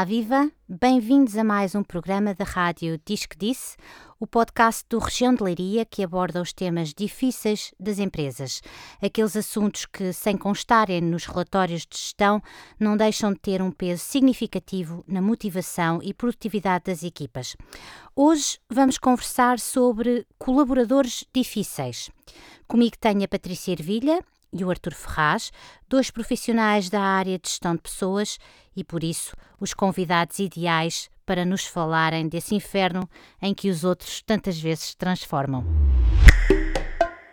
Olá, viva! Bem-vindos a mais um programa da rádio Diz que Disse, o podcast do Região de Leiria que aborda os temas difíceis das empresas, aqueles assuntos que, sem constarem nos relatórios de gestão, não deixam de ter um peso significativo na motivação e produtividade das equipas. Hoje vamos conversar sobre colaboradores difíceis. Comigo tenho a Patrícia Ervilha, e o Artur Ferraz, dois profissionais da área de gestão de pessoas e, por isso, os convidados ideais para nos falarem desse inferno em que os outros tantas vezes transformam.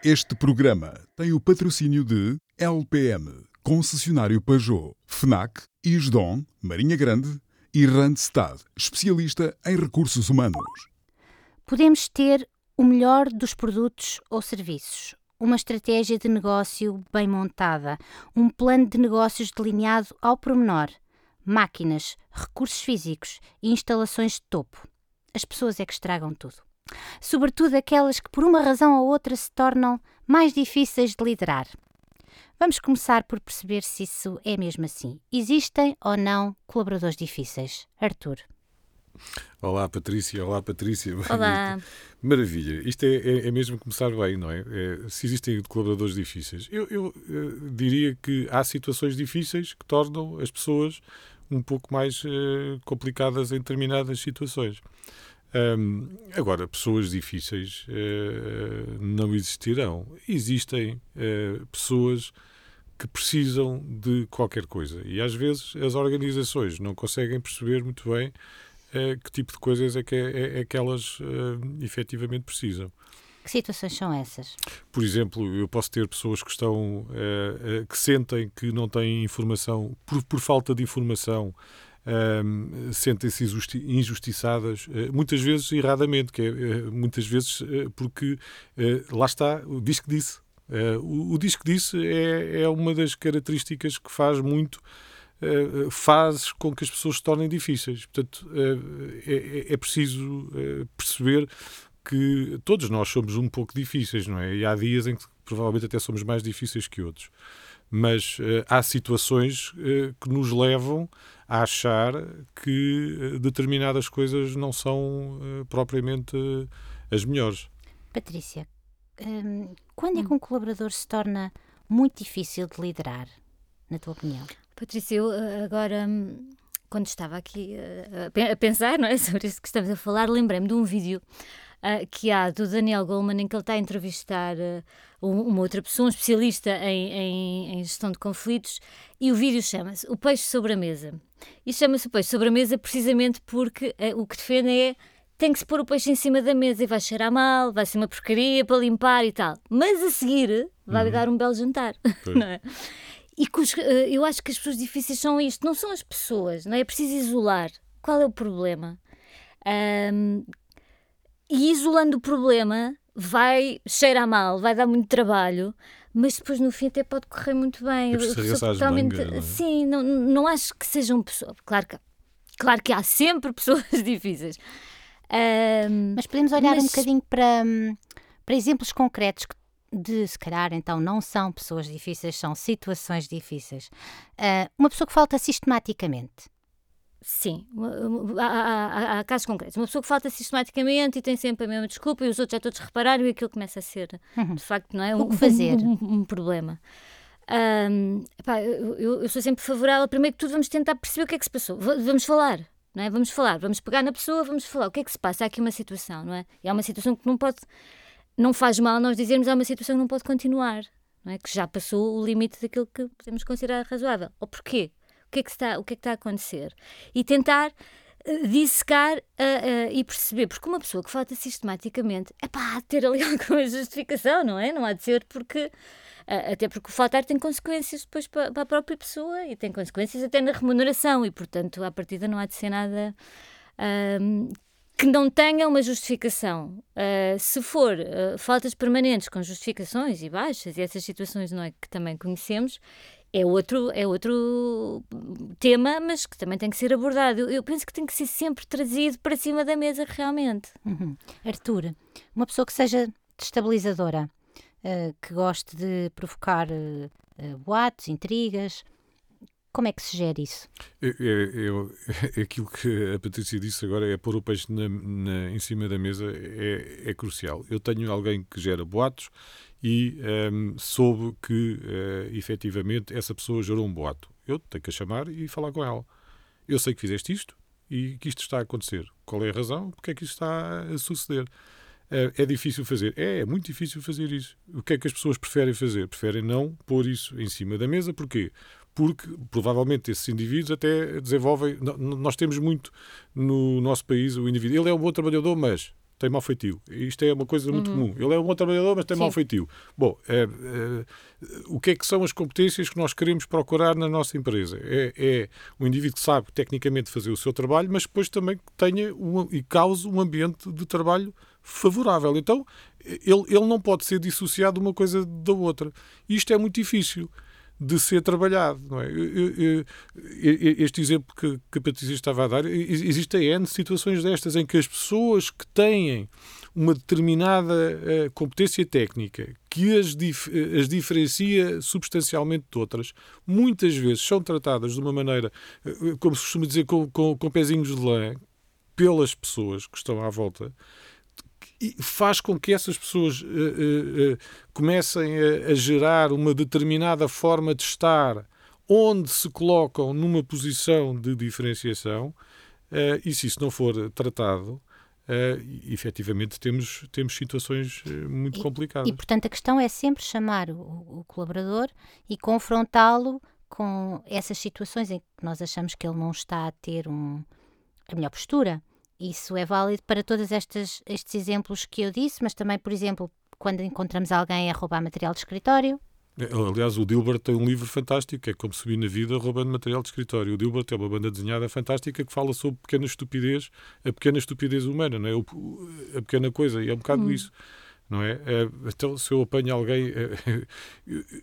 Este programa tem o patrocínio de LPM, concessionário Peugeot, FNAC, Isdom, Marinha Grande e Randstad, especialista em recursos humanos. Podemos ter o melhor dos produtos ou serviços, uma estratégia de negócio bem montada, um plano de negócios delineado ao pormenor, máquinas, recursos físicos e instalações de topo. As pessoas é que estragam tudo. Sobretudo aquelas que, por uma razão ou outra, se tornam mais difíceis de liderar. Vamos começar por perceber se isso é mesmo assim. Existem ou não colaboradores difíceis? Arthur. Olá, Patrícia. Olá, Patrícia. Olá. Maravilha. Isto é, é, é, mesmo começar bem, não é? é se existem colaboradores difíceis. Eu, eu, eu, eh, diria que há situações difíceis que tornam as pessoas um pouco mais uh, complicadas em determinadas situações. Um, agora, pessoas difíceis uh, não existirão. Existem uh, pessoas que precisam de qualquer coisa. E às vezes as organizações não conseguem perceber muito bem que tipo de coisas é que, é, é, é que elas uh, efetivamente precisam. Que situações são essas? Por exemplo, eu posso ter pessoas que estão uh, uh, que sentem que não têm informação por, por falta de informação. Um, sentem-se injustiçadas, uh, muitas vezes erradamente, que é, muitas vezes porque lá está, o que disse. o, o que disse é, é uma das características que faz muito uh, faz com que as pessoas se tornem difíceis. Portanto, uh, é, é, preciso perceber que todos nós somos um pouco difíceis, não é? E há dias em que provavelmente até somos mais difíceis que outros. Mas há situações que nos levam a achar que determinadas coisas não são propriamente as melhores. Patrícia, hum, quando é que um colaborador se torna muito difícil de liderar, na tua opinião? Patrícia, eu eh, agora, hum, quando estava aqui eh, a pensar não é, sobre isso que estamos a falar, lembrei-me de um vídeo uh, que há do Daniel Goleman em que ele está a entrevistar uh, uma outra pessoa, um especialista em, em, em gestão de conflitos, e o vídeo chama-se O Peixe sobre a Mesa. E chama-se O Peixe sobre a Mesa precisamente porque uh, o que defende é tem que se pôr o peixe em cima da mesa e vai cheirar mal, vai ser uma porcaria para limpar e tal. Mas a seguir vai uhum. dar um belo jantar, não é? E os, eh, eu acho que as pessoas difíceis são isto, não são as pessoas, não é? É preciso isolar. Qual é o problema? Um, e isolando o problema vai cheirar mal, vai dar muito trabalho, mas depois no fim até pode correr muito bem. Totalmente, não é? Sim, não, não acho que sejam pessoas. Claro que, claro que há sempre pessoas difíceis. Um, mas podemos olhar mas... um bocadinho para, hum, para exemplos concretos que de, se calhar, então não são pessoas difíceis, são situações difíceis. Uh, uma pessoa que falta sistematicamente. Sim, há, há, há, casos concretos. Uma pessoa que falta sistematicamente e tem sempre a mesma desculpa e os outros já todos repararam e aquilo começa a ser, uhum. de facto, não é? Um, o que fazer? Um, um, um problema. Um, epá, eu, eu, sou sempre favorável. Primeiro que tudo, vamos tentar perceber o que é que se passou. Vamos falar, não é? Vamos falar, vamos pegar na pessoa, vamos falar o que é que se passa. Há aqui uma situação, não é? E há uma situação que não pode não faz mal nós dizermos há uma situação que não pode continuar, não é? que já passou o limite daquilo que podemos considerar razoável. Ou porquê? O que é que está, o que é que está a acontecer? E tentar uh, dissecar uh, uh, e perceber, porque uma pessoa que falta sistematicamente é pá, ter ali alguma justificação, não é? Não há de ser porque. até porque o faltar tem consequências depois para, para, a própria pessoa e tem consequências até na remuneração, e portanto, à partida, não há de ser nada que não tenha uma justificação. Uh, se for uh, faltas permanentes com justificações e baixas, e essas situações não é, que também conhecemos, é outro, é outro tema, mas que também tem que ser abordado. Eu, eu penso que tem que ser sempre trazido para cima da mesa realmente. Uhum. Artur, uma pessoa que seja destabilizadora, uh, que goste de provocar boatos, intrigas, Como é que se gera isso? É, é, é, aquilo que a Patrícia disse agora, é pôr o peixe na, na, em cima da mesa, é, é, crucial. Eu tenho alguém que gera boatos e um, soube que, uh, efetivamente, essa pessoa gerou um boato. Eu tenho que a chamar e falar com ela. Eu sei que fizeste isto e que isto está a acontecer. Qual é a razão? Porque é que isto está a suceder? É, é difícil fazer. É, é muito difícil fazer isso. O que é que as pessoas preferem fazer? Preferem não pôr isso em cima da mesa. Porquê? Porque provavelmente esses indivíduos até desenvolvem. Nós temos muito no nosso país o indivíduo. Ele é um bom trabalhador, mas tem mau feitio. Isto é uma coisa muito uhum. comum. Ele é um bom trabalhador, mas tem Sim. mau feitio. Bom, é, é, o que é que são as competências que nós queremos procurar na nossa empresa? É, é um indivíduo que sabe tecnicamente fazer o seu trabalho, mas depois também tenha um, e cause um ambiente de trabalho favorável. Então, ele, ele não pode ser dissociado uma coisa da outra. Isto é muito difícil de ser trabalhado. Não é? Este exemplo que, que a Patrícia estava a dar, existem N situações destas em que as pessoas que têm uma determinada uh, competência técnica que as, dif as diferencia substancialmente de outras, muitas vezes são tratadas de uma maneira, uh, como se costuma dizer, com, com, com pezinhos de lã, pelas pessoas que estão à volta, e faz com que essas pessoas uh, uh, uh, comecem a, a, gerar uma determinada forma de estar onde se colocam numa posição de diferenciação e se isso não for tratado uh, efetivamente temos, temos situações muito e, complicadas. E, portanto, a questão é sempre chamar o, o colaborador e confrontá-lo com essas situações em que nós achamos que ele não está a ter um, a melhor postura. Isso é válido para todos estes, estes exemplos que eu disse, mas também, por exemplo, quando encontramos alguém a roubar material de escritório. É, aliás, o Dilbert tem um livro fantástico, que é Como Subir na Vida roubando material de escritório. O Dilbert é uma banda desenhada fantástica que fala sobre pequena estupidez, a pequena estupidez humana, não é? a pequena coisa, e é um bocado hum. isso não é? é? Então, se eu apanho alguém. É,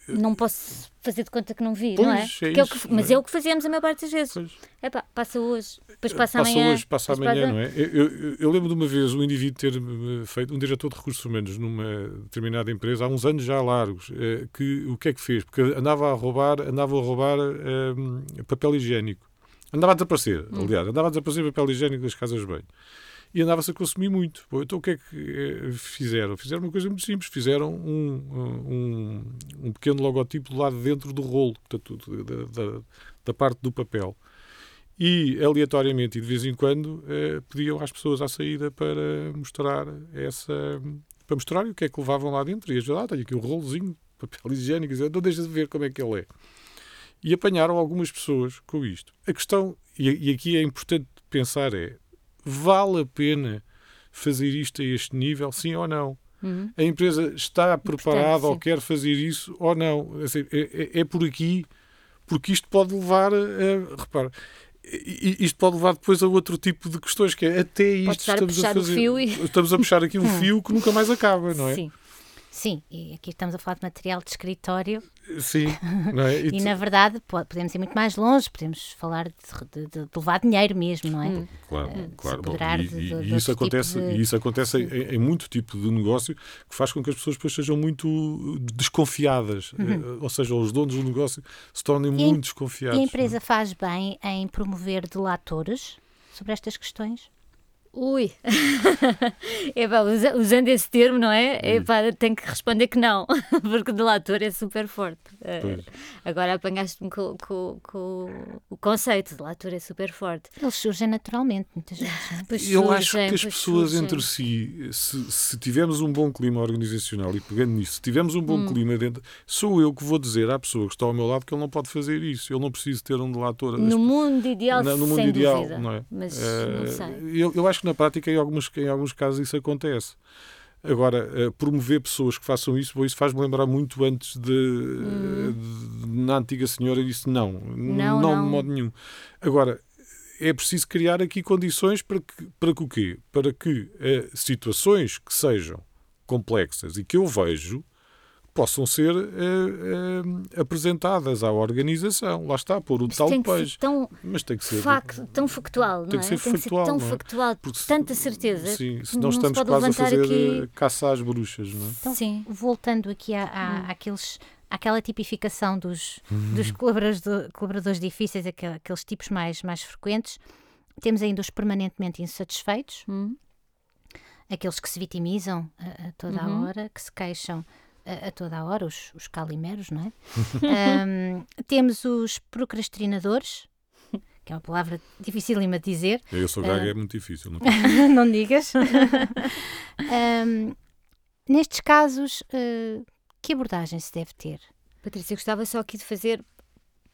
não posso fazer de conta que não vi, pois, não é? é, isso, é que, mas é? é? o que fazemos a maior parte das vezes. É pá, passa hoje, depois passa, passa amanhã. hoje, passa amanhã, não é? Eu, eu, eu, lembro de uma vez um indivíduo ter eh, feito, um diretor de recursos humanos numa determinada empresa, há uns anos já largos, eh, que o que é que fez? Porque andava a roubar, andava a roubar eh, papel higiênico. Andava a desaparecer, hum. aliás, andava a desaparecer papel higiênico das casas de banho e andava-se a consumir muito. Então o que é que eh, fizeram? Fizeram uma coisa muito simples, fizeram um, um, um pequeno logotipo do lado dentro do rolo, portanto, da, da, da, parte do papel. E aleatoriamente e de vez em quando eh, pediam às pessoas à saída para mostrar essa para mostrar o que é que levavam lá dentro e ajudar, ah, tenho aqui um rolozinho de papel higiênico, então deixa de ver como é que ele é. E apanharam algumas pessoas com isto. A questão, e, e aqui é importante pensar, é vale a pena fazer isto a este nível, sim ou não? Uhum. A empresa está preparada ou quer fazer isso ou não? É, é, é, por aqui, porque isto pode levar a. a repara, isto pode levar depois a outro tipo de questões, que é até isto estamos a, a fazer. E... Estamos a puxar aqui um fio que nunca mais acaba, não é? Sim. Sim, e aqui estamos a falar de material de escritório. Sim, é? E, e na verdade podemos ir muito mais longe, podemos falar de, de, de levar dinheiro mesmo, não é? Hum. Claro, uh, claro. Bom, e, de, e isso, acontece, tipo isso acontece em, em, muito tipo de negócio que faz com que as pessoas depois sejam muito desconfiadas, uhum. uh, ou seja, os donos do negócio se tornem e muito desconfiados. E a empresa faz bem em promover delatores sobre estas questões? Ui, Epá, usando esse termo, não é? Epá, tenho que responder que não, porque o delator é super forte. Uh, agora apanhaste-me com, com, com, o conceito, o delator é super forte. Eles surgem naturalmente, muitas vezes. Eu surgem, acho que as pessoas surgem. entre si, se, se, tivermos um bom clima organizacional, e pegando nisso, se tivermos um bom hum. clima dentro, sou eu que vou dizer à pessoa que está ao meu lado que ele não pode fazer isso, ele não precisa ter um delator. No mundo ideal, não, no mundo ideal, dúvida, não é? Mas uh, não sei. Eu, eu acho que na prática, em alguns, em alguns casos, isso acontece. Agora, uh, promover pessoas que façam isso, isso faz-me lembrar muito antes de, hum. de, na antiga senhora, disse não, não, não, não, de modo nenhum. Agora, é preciso criar aqui condições para que, para que o quê? Para que uh, situações que sejam complexas e que eu vejo possam ser uh, uh, apresentadas à organização. Lá está, por o Mas tal peixe. Tão Mas tem que ser tão factual, não tem que é? ser tem factual, que ser tão é? factual, Porque, tanta certeza. Sim, senão estamos quase a fazer aqui... caça às bruxas, não é? Então, sim. voltando aqui à, à, hum. àqueles aquela tipificação dos, dos colaboradores, colaboradores difíceis, aqueles tipos mais, mais frequentes. Temos ainda os permanentemente insatisfeitos, Hum. aqueles que se vitimizam a, a toda Uhum. a hora, que se queixam a, a toda a hora, os, os calimeros, não é? Ahm, temos os procrastinadores, que é uma palavra dificílima de dizer, Eu sou gaga, é muito difícil. Não não digas. Ahm, nestes casos, eh, que abordagem se deve ter? Patrícia, eu gostava só aqui de fazer,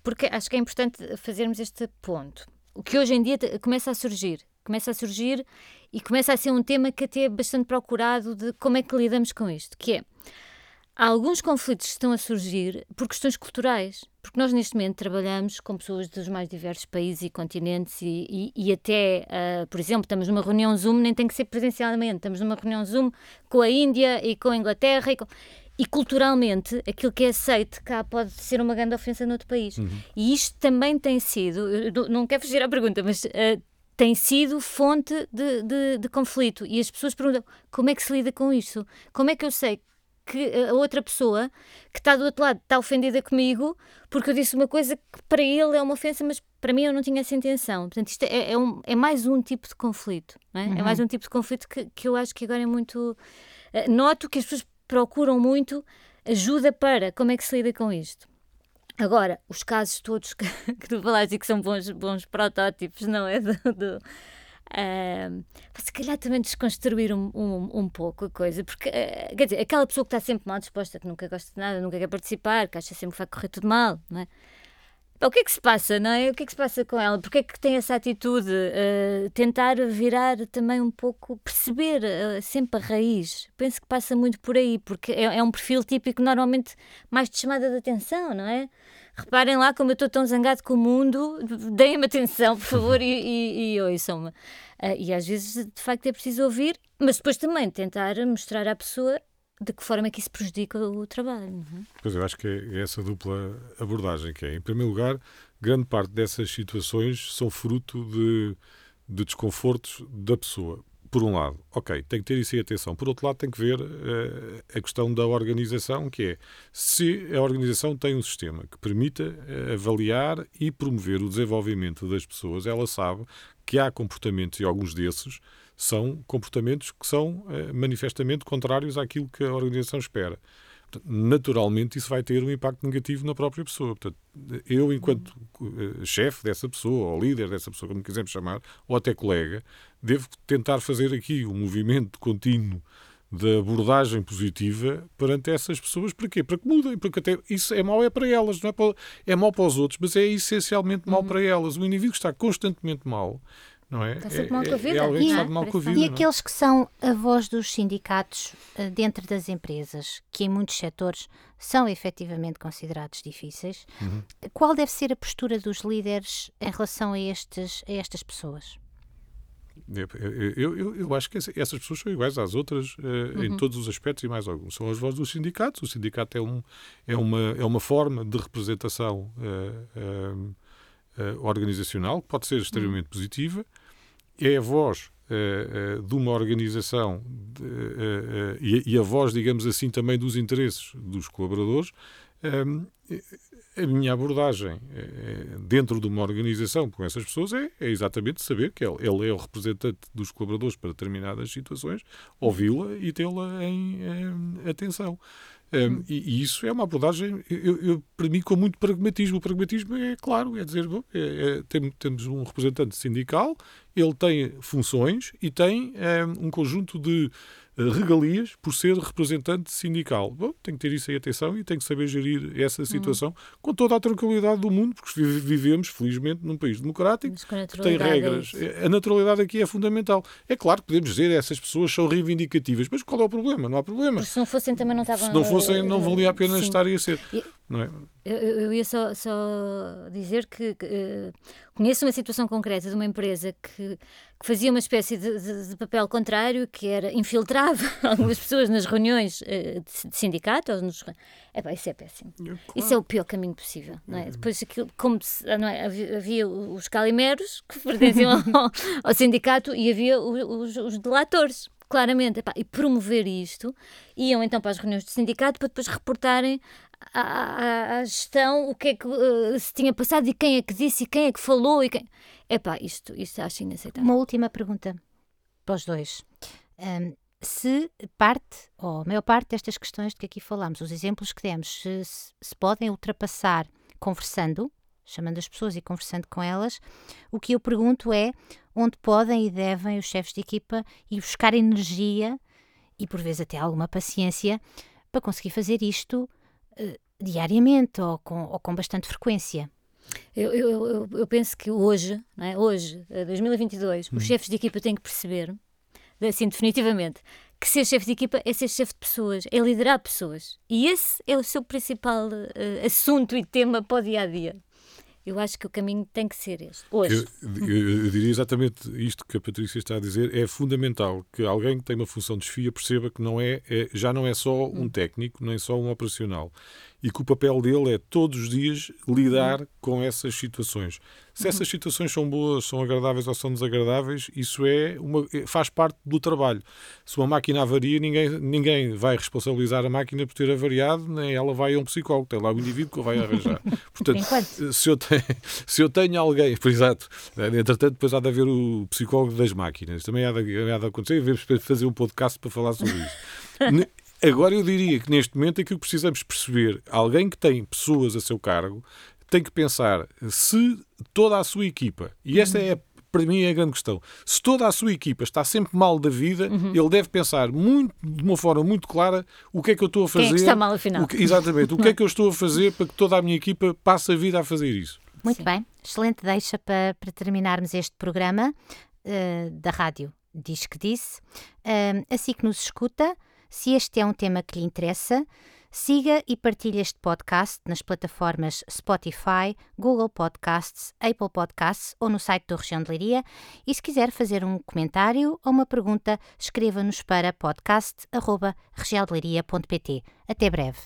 porque acho que é importante fazermos este ponto. O que hoje em dia começa a surgir, começa a surgir e começa a ser um tema que até é bastante procurado de como é que lidamos com isto, que é, alguns conflitos estão a surgir por questões culturais, porque nós neste momento trabalhamos com pessoas dos mais diversos países e continentes e, e- e até, ah, por exemplo, estamos numa reunião Zoom, nem tem que ser presencialmente, estamos numa reunião Zoom com a Índia e com a Inglaterra e com... E culturalmente, aquilo que é aceito cá pode ser uma grande ofensa noutro país. E isto também tem sido, não- quero fugir à pergunta, mas eh, tem sido fonte de, de- de conflito. E as pessoas perguntam como é que se lida com isto? Como é que eu sei que a outra pessoa que está do outro lado está ofendida comigo porque eu disse uma coisa que para ele é uma ofensa, mas para mim eu não tinha essa intenção. Portanto, isto é, é um- é mais um tipo de conflito. não é? É mais um tipo de conflito que, que eu acho que agora é muito. eh, noto que as pessoas procuram muito ajuda para como é que se lida com isto. Agora, os casos todos que, que tu falaste e que são bons, bons protótipos, não é? Do, do, ahm, se calhar também desconstruir um, um, um pouco a coisa, porque, eh, quer dizer, aquela pessoa que está sempre mal disposta, que nunca gosta de nada, nunca quer participar, que acha sempre que vai correr tudo mal, não é? O que é que se passa, não é? O que é que se passa com ela? Porquê é que tem essa atitude? Eh, tentar virar também um pouco, perceber eh, sempre a raiz. Penso que passa muito por aí, porque é, é um perfil típico normalmente mais de chamada de atenção, não é? Reparem lá como eu estou tão zangado com o mundo, deem-me atenção, por favor, e, e, e ouçam-me. Ah, e às vezes, de facto, é preciso ouvir, mas depois também tentar mostrar à pessoa de que forma é que isso prejudica o trabalho. É? Pois eu acho que é essa dupla abordagem que é. Em primeiro lugar, grande parte dessas situações são fruto de, de desconfortos da pessoa. Por um lado, ok, tem que ter isso em atenção. Por outro lado, tem que ver eh, a questão da organização, que é se a organização tem um sistema que permita eh, avaliar e promover o desenvolvimento das pessoas, ela sabe que há comportamentos, e alguns desses são comportamentos que são eh, manifestamente contrários àquilo que a organização espera. Naturalmente isso vai ter um impacto negativo na própria pessoa. Portanto, eu, enquanto eh, chefe dessa pessoa, ou líder dessa pessoa, como quisermos chamar, ou até colega, devo tentar fazer aqui um movimento contínuo de abordagem positiva perante essas pessoas. Para quê? Para que mudem. Porque até isso é mau é para elas, não é, para, é mau para os outros, mas é essencialmente mau para elas. O indivíduo está constantemente mal, não é? Está sempre é, mal com a é- vida, é alguém que é? está de mal com a vida. E é? aqueles que são a voz dos sindicatos eh, dentro das empresas, que em muitos setores são efetivamente considerados difíceis, Uhum. qual deve ser a postura dos líderes em relação a, estes, a estas pessoas? Eu, eu, eu, eu acho que essa- essas pessoas são iguais às outras eh, em todos os aspectos e mais alguns. São as vozes dos sindicatos. O sindicato é, um, é, uma, é uma forma de representação eh, eh, organizacional que pode ser extremamente positiva. É a voz eh, eh, de uma organização eh, e, a voz, digamos assim, também dos interesses dos colaboradores. Ehm, a minha abordagem dentro de uma organização com essas pessoas é, é exatamente saber que ele, ele é o representante dos colaboradores para determinadas situações, ouvi-la e tê-la em atenção. Um, e, e isso é uma abordagem, eu, eu, para mim, com muito pragmatismo. O pragmatismo é claro, é dizer, bom, é, é, tem, temos um representante sindical, ele tem funções e tem um, conjunto de regalias por ser representante sindical. Bom, tem que ter isso em atenção e tem que saber gerir essa situação com toda a tranquilidade do mundo, porque vive- vivemos, felizmente, num país democrático que tem é regras. isso. A naturalidade aqui é fundamental. É claro que podemos dizer essas pessoas são reivindicativas, mas qual é o problema? Não há problema. Porque se não fossem também não estavam... Se não fossem, não eh, valia a pena sim. estarem a ser. E- Não é? Eu, eu- eu ia só, só dizer que, que, eh, conheço uma situação concreta de uma empresa que, que fazia uma espécie de, de- de papel contrário, que era infiltrava algumas pessoas nas reuniões eh, de, de sindicato. Ou nos, Epá, isso é péssimo. Isso é o pior caminho possível. Não é? Depois aquilo, como se- não é? havia, havia os calimeros que pertenciam ao, ao sindicato e havia os, os delatores. Claramente, Epá, e promover isto, iam então para as reuniões do sindicato para depois reportarem à, gestão o que é que uh, se tinha passado e quem é que disse e quem é que falou e quem... Epá, isto, isto acho inaceitável. Uma última pergunta para os dois. Um, se parte, ou a maior parte destas questões de que aqui falamos, os exemplos que demos, se, se podem ultrapassar conversando, chamando as pessoas e conversando com elas, o que eu pergunto é onde podem e devem os chefes de equipa ir buscar energia e por vezes até alguma paciência para conseguir fazer isto diariamente ou com, ou com bastante frequência. Eu, eu, eu, penso que hoje, não é? hoje, 2022, hum. os chefes de equipa têm que perceber, assim, definitivamente, que ser chefe de equipa é ser chefe de pessoas, é liderar pessoas. E esse é o seu principal uh, assunto e tema para o dia a dia. Eu acho que o caminho tem que ser este, hoje. Eu, eu, eu, diria exatamente isto que a Patrícia está a dizer. É fundamental que alguém que tem uma função de desfia perceba que não é, é já não é só um hum. técnico, nem só um operacional e que o papel dele é todos os dias lidar com essas situações. Se essas uhum. situações são boas, são agradáveis ou são desagradáveis, isso é uma, é, faz parte do trabalho. Se uma máquina avaria, ninguém, ninguém vai responsabilizar a máquina por ter avariado, nem ela vai a um psicólogo, tem lá o indivíduo que o vai arranjar. Portanto, se eu, tenho, se eu tenho alguém, por exato, entretanto, depois há de haver o psicólogo das máquinas, também há de, há de acontecer, vamos fazer um podcast para falar sobre isso. Agora eu diria que neste momento aquilo que precisamos perceber, alguém que tem pessoas a seu cargo, tem que pensar se toda a sua equipa, e esta é para mim é a grande questão. Se toda a sua equipa está sempre mal da vida, uhum. ele deve pensar muito, de uma forma muito clara o que é que eu estou a fazer. Quem é que está mal afinal? Que, exatamente. o que é que eu estou a fazer para que toda a minha equipa passe a vida a fazer isso. Muito Sim. bem. Excelente deixa para, para terminarmos este programa uh, da rádio Diz que Disse. Uh, assim que nos escuta, se este é um tema que lhe interessa, siga e partilhe este podcast nas plataformas Spotify, Google Podcasts, Apple Podcasts ou no site do Região de Leiria. E se quiser fazer um comentário ou uma pergunta, escreva-nos para podcast.regialdeleiria.pt. Até breve.